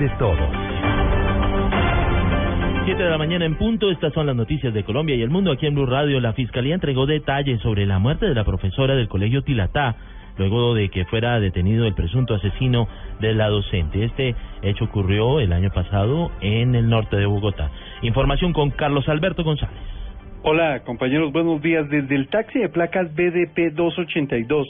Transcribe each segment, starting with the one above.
Es todo. 7 de la mañana en punto, estas son las noticias de Colombia y el mundo aquí en Blue Radio. La Fiscalía entregó detalles sobre la muerte de la profesora del Colegio Tilatá, luego de que fuera detenido el presunto asesino de la docente. Este hecho ocurrió el año pasado en el norte de Bogotá. Información con Carlos Alberto González. Hola, compañeros, buenos días. Desde el taxi de placas BDP 282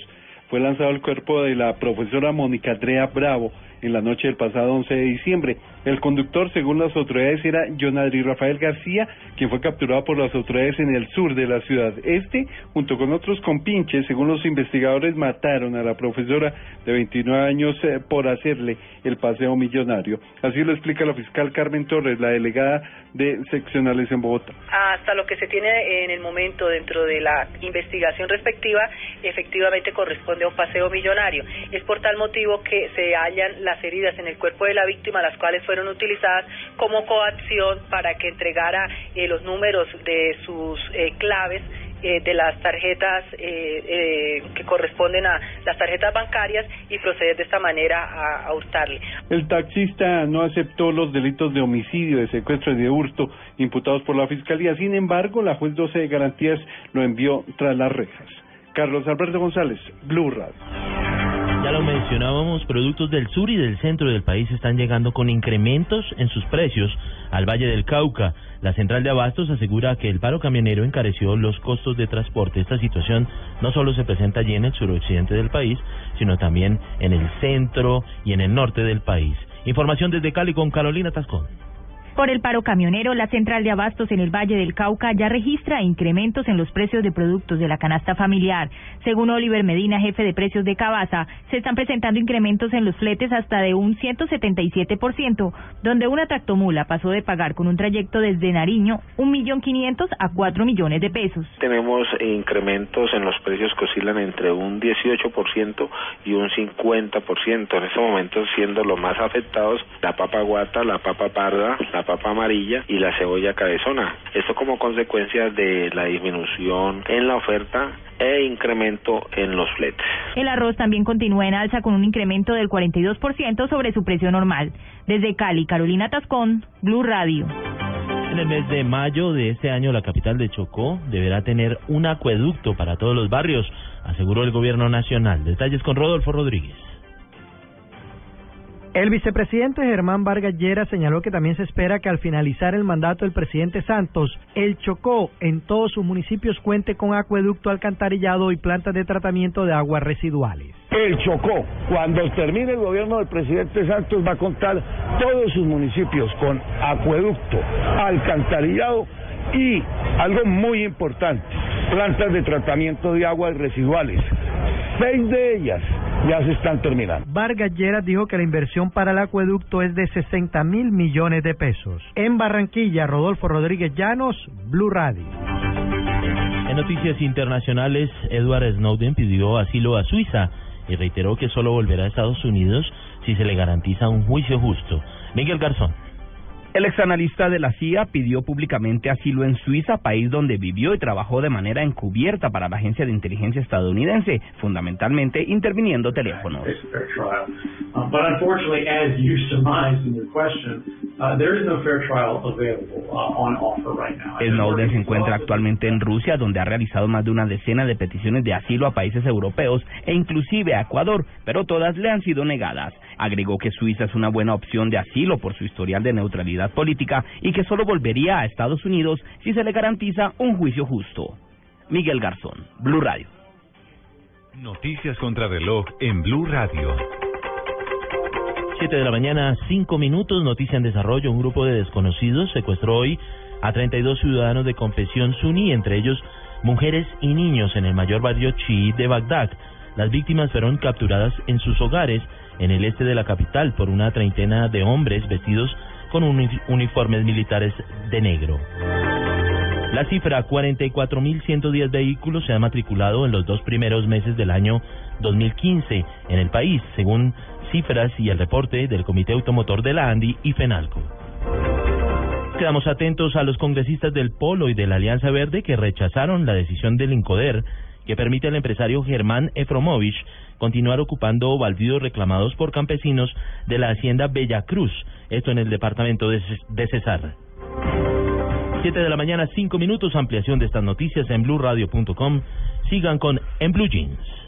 fue lanzado el cuerpo de la profesora Mónica Andrea Bravo en la noche del pasado 11 de diciembre. El conductor, según las autoridades, era Jonadri Rafael García, quien fue capturado por las autoridades en el sur de la ciudad. Este, junto con otros compinches, según los investigadores, mataron a la profesora de 29 años eh, por hacerle el paseo millonario. Así lo explica la fiscal Carmen Torres, la delegada de seccionales en Bogotá. Hasta lo que se tiene en el momento dentro de la investigación respectiva, efectivamente corresponde a un paseo millonario. Es por tal motivo que se hallan las heridas en el cuerpo de la víctima, las cuales fueron utilizadas como coacción para que entregara eh, los números de sus eh, claves eh, de las tarjetas que corresponden a las tarjetas bancarias y proceder de esta manera a, a, hurtarle. El taxista no aceptó los delitos de homicidio, de secuestro y de hurto imputados por la Fiscalía. Sin embargo, la juez 12 de garantías lo envió tras las rejas. Carlos Alberto González, Blue Radio. Lo mencionábamos, productos del sur y del centro del país están llegando con incrementos en sus precios al Valle del Cauca. La central de abastos asegura que el paro camionero encareció los costos de transporte. Esta situación no solo se presenta allí en el suroccidente del país, sino también en el centro y en el norte del país. Información desde Cali con Carolina Tascón. Por el paro camionero, la central de abastos en el Valle del Cauca ya registra incrementos en los precios de productos de la canasta familiar. Según Oliver Medina, jefe de precios de Cabaza, se están presentando incrementos en los fletes hasta de un 177%, donde una tractomula pasó de pagar con un trayecto desde Nariño un millón quinientos a cuatro millones de pesos. Tenemos incrementos en los precios que oscilan entre un 18% y un 50%. En este momento siendo los más afectados la papa guata, la papa parda, papa amarilla y la cebolla cabezona. Esto como consecuencia de la disminución en la oferta e incremento en los fletes. El arroz también continúa en alza con un incremento del 42% sobre su precio normal. Desde Cali, Carolina Tascón, Blue Radio. En el mes de mayo de este año, la capital de Chocó deberá tener un acueducto para todos los barrios, aseguró el gobierno nacional. Detalles con Rodolfo Rodríguez. El vicepresidente Germán Vargas Llera señaló que también se espera que al finalizar el mandato del presidente Santos, el Chocó en todos sus municipios cuente con acueducto alcantarillado y plantas de tratamiento de aguas residuales. El Chocó, cuando termine el gobierno del presidente Santos, va a contar todos sus municipios con acueducto, alcantarillado y algo muy importante, plantas de tratamiento de aguas residuales. Seis de ellas ya se están terminando. Vargas Lleras dijo que la inversión para el acueducto es de 60 mil millones de pesos. En Barranquilla, Rodolfo Rodríguez Llanos, Blue Radio. En noticias internacionales, Edward Snowden pidió asilo a Suiza y reiteró que solo volverá a Estados Unidos si se le garantiza un juicio justo. Miguel Garzón. El exanalista de la CIA pidió públicamente asilo en Suiza, país donde vivió y trabajó de manera encubierta para la agencia de inteligencia estadounidense, fundamentalmente interviniendo teléfonos. Snowden se encuentra actualmente en Rusia, donde ha realizado más de una decena de peticiones de asilo a países europeos e inclusive a Ecuador, pero todas le han sido negadas. Agregó que Suiza es una buena opción de asilo por su historial de neutralidad política y que solo volvería a Estados Unidos si se le garantiza un juicio justo. Miguel Garzón, Blue Radio. Noticias contra reloj en Blue Radio. 7 de la mañana, 5 minutos, noticia en desarrollo. Un grupo de desconocidos secuestró hoy a 32 ciudadanos de confesión suní, entre ellos mujeres y niños en el mayor barrio chií de Bagdad. Las víctimas fueron capturadas en sus hogares en el este de la capital por una treintena de hombres vestidos con uniformes militares de negro. La cifra 44.110 vehículos se han matriculado en los dos primeros meses del año 2015 en el país, según cifras y el reporte del Comité Automotor de la ANDI y FENALCO. Quedamos atentos a los congresistas del Polo y de la Alianza Verde que rechazaron la decisión del INCODER que permite al empresario Germán Efromovich continuar ocupando baldíos reclamados por campesinos de la hacienda Bella Cruz, esto en el departamento de, Cesar. Siete de la mañana, cinco minutos, ampliación de estas noticias en blueradio.com. Sigan con En Blue Jeans.